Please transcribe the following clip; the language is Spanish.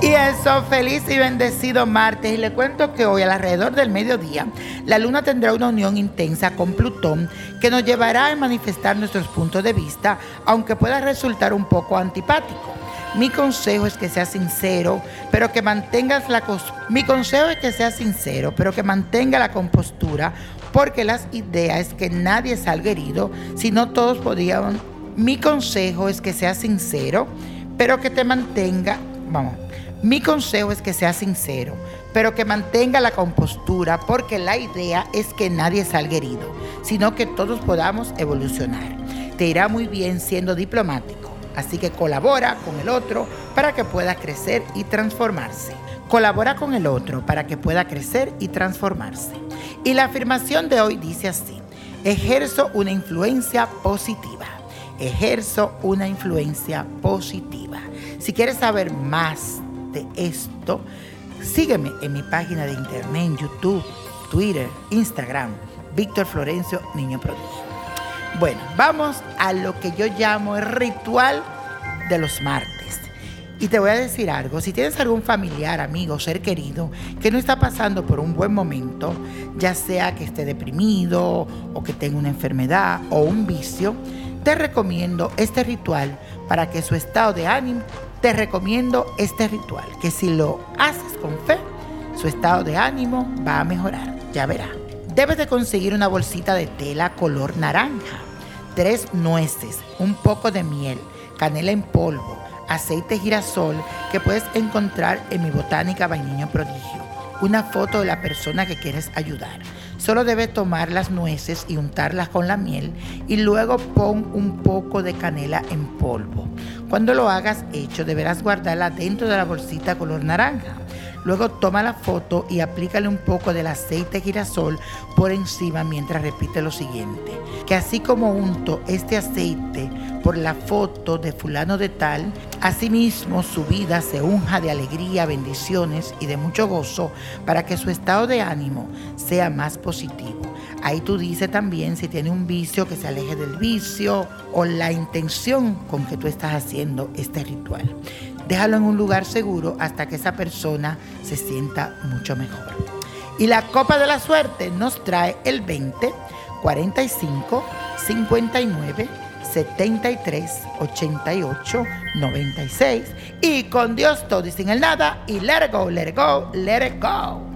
Bueno, feliz y bendecido martes y le cuento que hoy alrededor del mediodía la luna tendrá una unión intensa con Plutón que nos llevará a manifestar nuestros puntos de vista, aunque pueda resultar un poco antipático. Mi consejo es que seas sincero, pero que mantengas la Mi consejo es que seas sincero, pero que mantenga la compostura, porque las ideas es que nadie salga herido, si no todos podrían. Mi consejo es que seas sincero, pero que te mantenga, vamos, mi consejo es que sea sincero, pero que mantenga la compostura porque la idea es que nadie salga herido, sino que todos podamos evolucionar. Te irá muy bien siendo diplomático, así que colabora con el otro para que pueda crecer y transformarse. Colabora con el otro para que pueda crecer y transformarse. Y la afirmación de hoy dice así, ejerzo una influencia positiva. Ejerzo una influencia positiva. Si quieres saber más esto, sígueme en mi página de internet, YouTube, Twitter, Instagram, Víctor Florencio, Niño Prodigio. Bueno, vamos a lo que yo llamo el ritual de los martes. Y te voy a decir algo, si tienes algún familiar, amigo, ser querido que no está pasando por un buen momento, ya sea que esté deprimido o que tenga una enfermedad o un vicio, te recomiendo este ritual para que su estado de ánimo te recomiendo este ritual, que si lo haces con fe, su estado de ánimo va a mejorar, ya verá. Debes de conseguir una bolsita de tela color naranja, tres nueces, un poco de miel, canela en polvo, aceite girasol que puedes encontrar en mi botánica Vainiño Prodigio, una foto de la persona que quieres ayudar. Solo debes tomar las nueces y untarlas con la miel y luego pon un poco de canela en polvo. Cuando lo hagas hecho, deberás guardarla dentro de la bolsita color naranja. Luego toma la foto y aplícale un poco del aceite girasol por encima mientras repite lo siguiente. Que así como unto este aceite por la foto de fulano de tal, asimismo su vida se unja de alegría, bendiciones y de mucho gozo para que su estado de ánimo sea más positivo. Ahí tú dices también si tiene un vicio que se aleje del vicio o la intención con que tú estás haciendo este ritual. Déjalo en un lugar seguro hasta que esa persona se sienta mucho mejor. Y la copa de la suerte nos trae el 20, 45, 59, 73, 88, 96. Y con Dios todo y sin el nada. Y let it go, let it go, let it go.